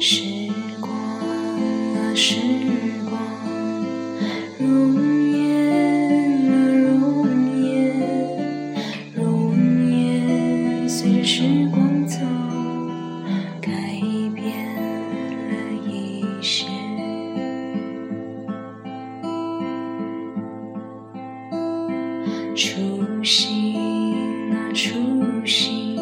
时光啊时。初心，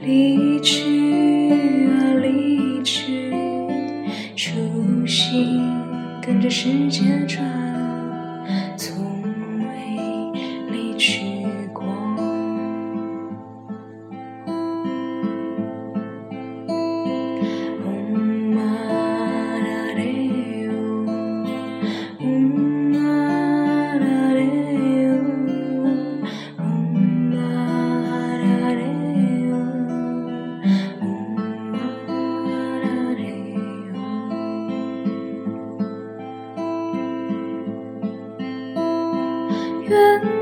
离去啊离去，初心跟着世界转。愿